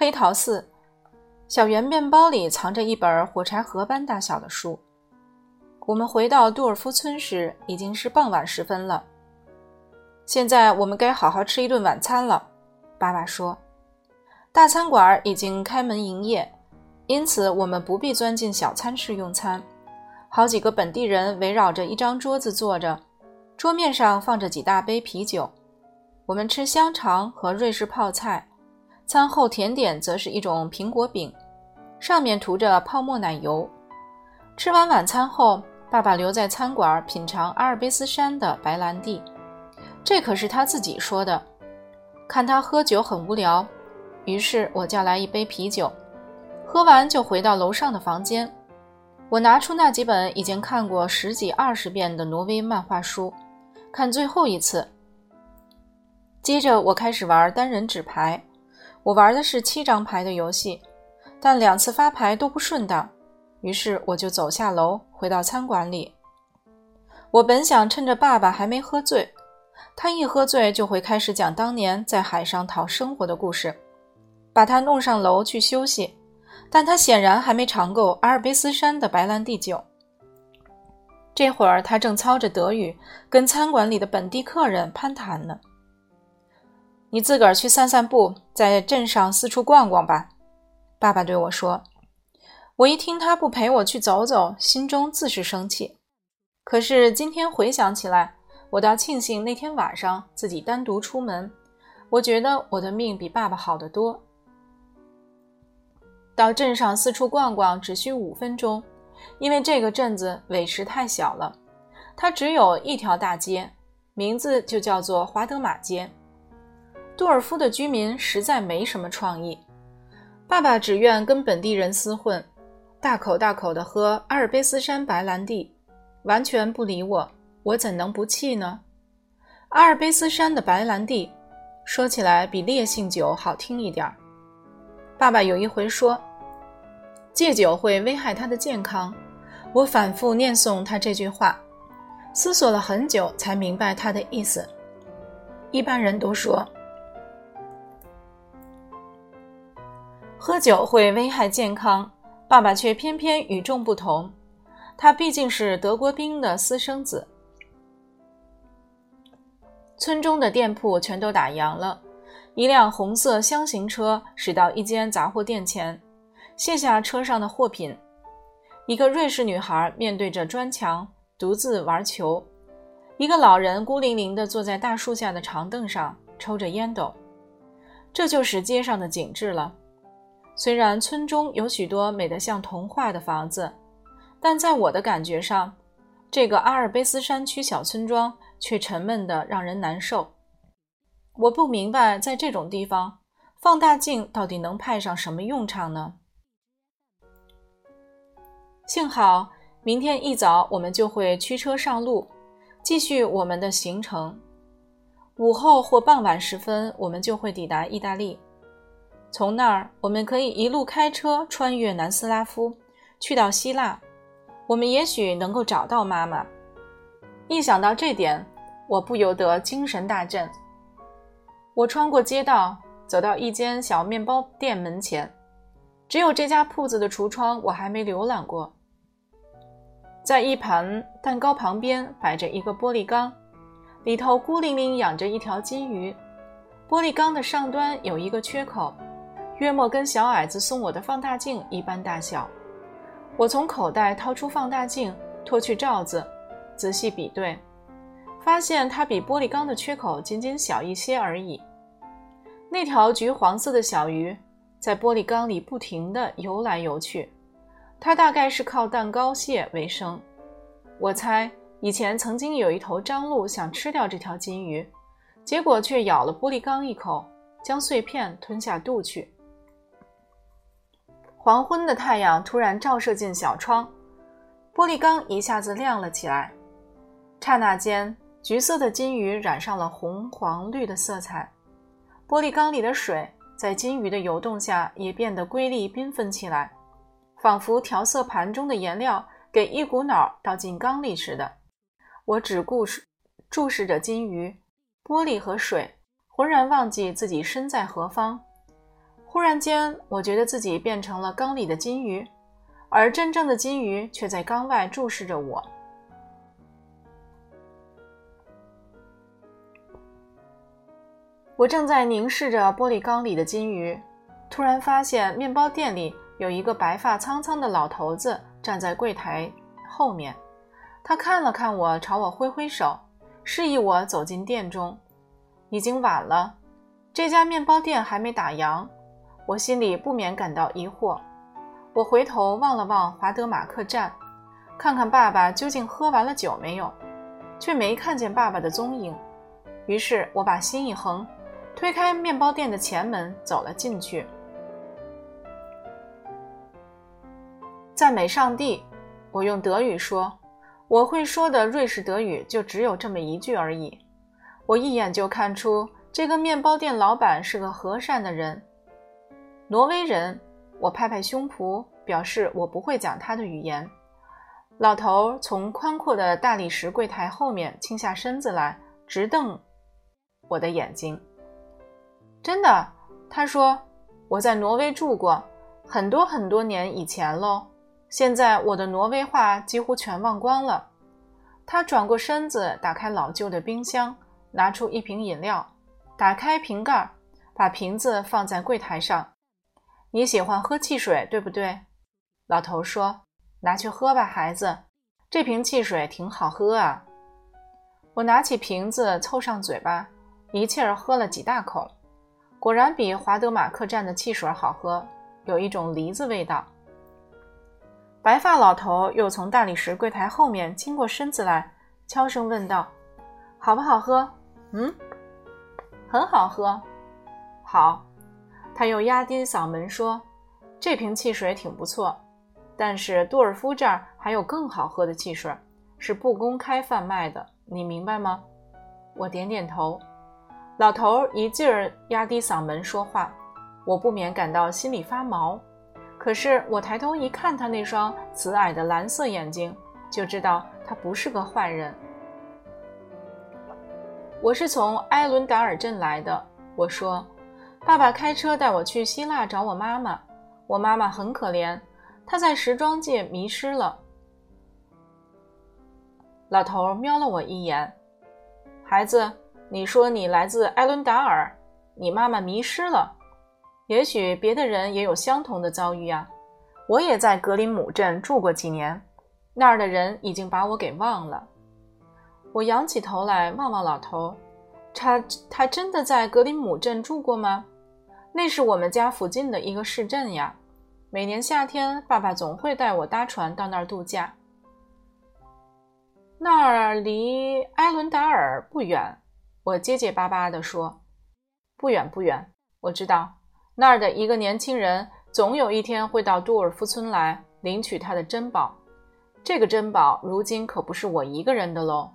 黑桃四，小圆面包里藏着一本火柴盒般大小的书。我们回到杜尔夫村时，已经是傍晚时分了。现在我们该好好吃一顿晚餐了，爸爸说。大餐馆已经开门营业，因此我们不必钻进小餐室用餐。好几个本地人围绕着一张桌子坐着，桌面上放着几大杯啤酒。我们吃香肠和瑞士泡菜。餐后甜点则是一种苹果饼，上面涂着泡沫奶油。吃完晚餐后，爸爸留在餐馆品尝阿尔卑斯山的白兰地，这可是他自己说的。看他喝酒很无聊，于是我叫来一杯啤酒，喝完就回到楼上的房间。我拿出那几本已经看过十几二十遍的挪威漫画书，看最后一次。接着我开始玩单人纸牌。我玩的是七张牌的游戏，但两次发牌都不顺当，于是我就走下楼回到餐馆里。我本想趁着爸爸还没喝醉，他一喝醉就会开始讲当年在海上讨生活的故事，把他弄上楼去休息。但他显然还没尝够阿尔卑斯山的白兰地酒。这会儿他正操着德语跟餐馆里的本地客人攀谈呢。你自个儿去散散步，在镇上四处逛逛吧。”爸爸对我说。我一听他不陪我去走走，心中自是生气。可是今天回想起来，我倒庆幸那天晚上自己单独出门。我觉得我的命比爸爸好得多。到镇上四处逛逛只需五分钟，因为这个镇子委实太小了，它只有一条大街，名字就叫做华德玛街。杜尔夫的居民实在没什么创意，爸爸只愿跟本地人厮混，大口大口地喝阿尔卑斯山白兰地，完全不理我。我怎能不气呢？阿尔卑斯山的白兰地，说起来比烈性酒好听一点儿。爸爸有一回说，戒酒会危害他的健康。我反复念诵他这句话，思索了很久才明白他的意思。一般人都说。喝酒会危害健康，爸爸却偏偏与众不同。他毕竟是德国兵的私生子。村中的店铺全都打烊了，一辆红色箱型车驶到一间杂货店前，卸下车上的货品。一个瑞士女孩面对着砖墙，独自玩球。一个老人孤零零地坐在大树下的长凳上，抽着烟斗。这就是街上的景致了。虽然村中有许多美得像童话的房子，但在我的感觉上，这个阿尔卑斯山区小村庄却沉闷得让人难受。我不明白，在这种地方，放大镜到底能派上什么用场呢？幸好明天一早我们就会驱车上路，继续我们的行程。午后或傍晚时分，我们就会抵达意大利。从那儿，我们可以一路开车穿越南斯拉夫，去到希腊。我们也许能够找到妈妈。一想到这点，我不由得精神大振。我穿过街道，走到一间小面包店门前。只有这家铺子的橱窗我还没浏览过。在一盘蛋糕旁边摆着一个玻璃缸，里头孤零零养着一条金鱼。玻璃缸的上端有一个缺口。约莫跟小矮子送我的放大镜一般大小。我从口袋掏出放大镜，脱去罩子，仔细比对，发现它比玻璃缸的缺口仅仅小一些而已。那条橘黄色的小鱼在玻璃缸里不停地游来游去，它大概是靠蛋糕蟹为生。我猜以前曾经有一头张鹿想吃掉这条金鱼，结果却咬了玻璃缸一口，将碎片吞下肚去。黄昏的太阳突然照射进小窗，玻璃缸一下子亮了起来。刹那间，橘色的金鱼染上了红、黄、绿的色彩。玻璃缸里的水在金鱼的游动下也变得瑰丽缤纷起来，仿佛调色盘中的颜料给一股脑倒进缸里似的。我只顾注视着金鱼、玻璃和水，浑然忘记自己身在何方。忽然间，我觉得自己变成了缸里的金鱼，而真正的金鱼却在缸外注视着我。我正在凝视着玻璃缸里的金鱼，突然发现面包店里有一个白发苍苍的老头子站在柜台后面。他看了看我，朝我挥挥手，示意我走进店中。已经晚了，这家面包店还没打烊。我心里不免感到疑惑。我回头望了望华德马克站，看看爸爸究竟喝完了酒没有，却没看见爸爸的踪影。于是我把心一横。推开面包店的前门，走了进去。赞美上帝！我用德语说，我会说的瑞士德语就只有这么一句而已。我一眼就看出这个面包店老板是个和善的人，挪威人。我拍拍胸脯，表示我不会讲他的语言。老头从宽阔的大理石柜台后面倾下身子来，直瞪我的眼睛。真的，他说我在挪威住过很多很多年以前喽。现在我的挪威话几乎全忘光了。他转过身子，打开老旧的冰箱，拿出一瓶饮料，打开瓶盖，把瓶子放在柜台上。你喜欢喝汽水，对不对？老头说：“拿去喝吧，孩子，这瓶汽水挺好喝啊。”我拿起瓶子，凑上嘴巴，一气儿喝了几大口。果然比华德马克站的汽水好喝，有一种梨子味道。白发老头又从大理石柜台后面倾过身子来，悄声问道：“好不好喝？”“嗯，很好喝。”“好。”他又压低嗓门说：“这瓶汽水挺不错，但是杜尔夫这儿还有更好喝的汽水，是不公开贩卖的，你明白吗？”我点点头。老头一劲儿压低嗓门说话，我不免感到心里发毛。可是我抬头一看他那双慈爱的蓝色眼睛，就知道他不是个坏人。我是从埃伦达尔镇来的，我说，爸爸开车带我去希腊找我妈妈。我妈妈很可怜，她在时装界迷失了。老头瞄了我一眼，孩子。你说你来自埃伦达尔，你妈妈迷失了。也许别的人也有相同的遭遇啊。我也在格林姆镇住过几年，那儿的人已经把我给忘了。我仰起头来望望老头，他他真的在格林姆镇住过吗？那是我们家附近的一个市镇呀。每年夏天，爸爸总会带我搭船到那儿度假。那儿离埃伦达尔不远。我结结巴巴地说：“不远不远，我知道那儿的一个年轻人总有一天会到杜尔夫村来领取他的珍宝。这个珍宝如今可不是我一个人的喽。”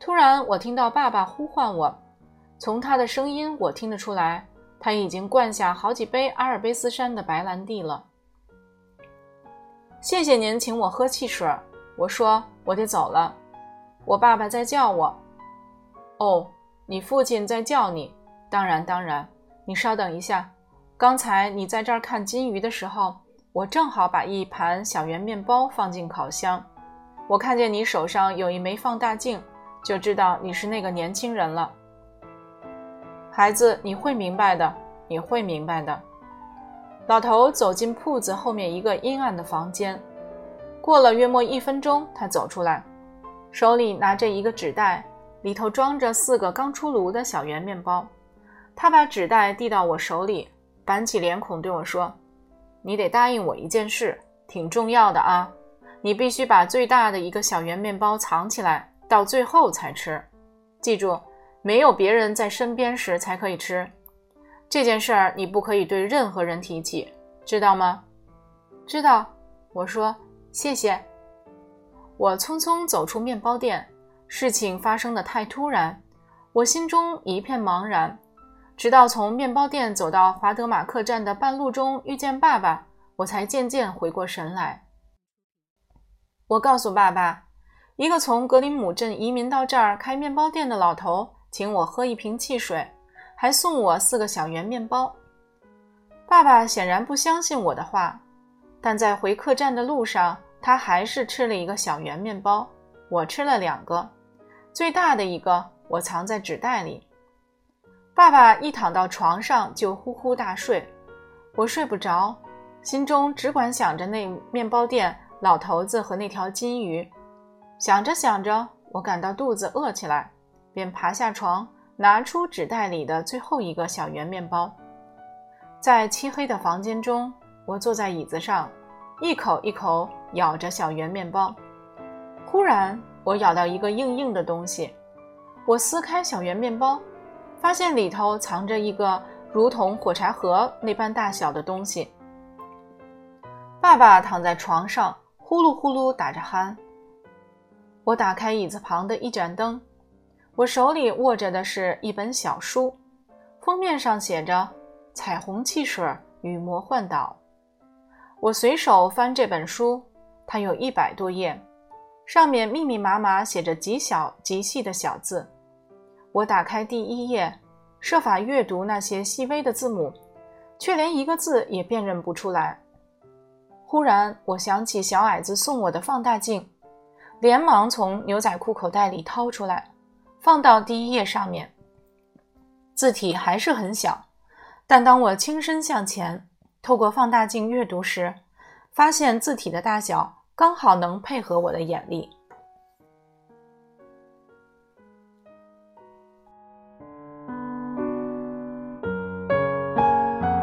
突然，我听到爸爸呼唤我，从他的声音我听得出来，他已经灌下好几杯阿尔卑斯山的白兰地了。谢谢您请我喝汽水，我说我得走了，我爸爸在叫我。哦，你父亲在叫你。当然，当然。你稍等一下。刚才你在这儿看金鱼的时候，我正好把一盘小圆面包放进烤箱。我看见你手上有一枚放大镜，就知道你是那个年轻人了。孩子，你会明白的，你会明白的。老头走进铺子后面一个阴暗的房间。过了约莫一分钟，他走出来，手里拿着一个纸袋。里头装着四个刚出炉的小圆面包，他把纸袋递到我手里，板起脸孔对我说：“你得答应我一件事，挺重要的啊！你必须把最大的一个小圆面包藏起来，到最后才吃。记住，没有别人在身边时才可以吃。这件事儿你不可以对任何人提起，知道吗？”“知道。”我说。“谢谢。”我匆匆走出面包店。事情发生的太突然，我心中一片茫然。直到从面包店走到华德马克站的半路中遇见爸爸，我才渐渐回过神来。我告诉爸爸，一个从格林姆镇移民到这儿开面包店的老头请我喝一瓶汽水，还送我四个小圆面包。爸爸显然不相信我的话，但在回客栈的路上，他还是吃了一个小圆面包。我吃了两个，最大的一个我藏在纸袋里。爸爸一躺到床上就呼呼大睡，我睡不着，心中只管想着那面包店老头子和那条金鱼。想着想着，我感到肚子饿起来，便爬下床，拿出纸袋里的最后一个小圆面包。在漆黑的房间中，我坐在椅子上，一口一口咬着小圆面包。忽然，我咬到一个硬硬的东西，我撕开小圆面包，发现里头藏着一个如同火柴盒那般大小的东西。爸爸躺在床上，呼噜呼噜打着鼾。我打开椅子旁的一盏灯，我手里握着的是一本小书，封面上写着。彩虹汽水与魔幻岛。我随手翻这本书，它有一百多页，上面密密麻麻写着极小极细的小字。我打开第一页，设法阅读那些细微的字母，却连一个字也辨认不出来。忽然，我想起小矮子送我的放大镜，连忙从牛仔裤口袋里掏出来，放到第一页上面。字体还是很小。但当我轻身向前，透过放大镜阅读时，发现字体的大小刚好能配合我的眼力。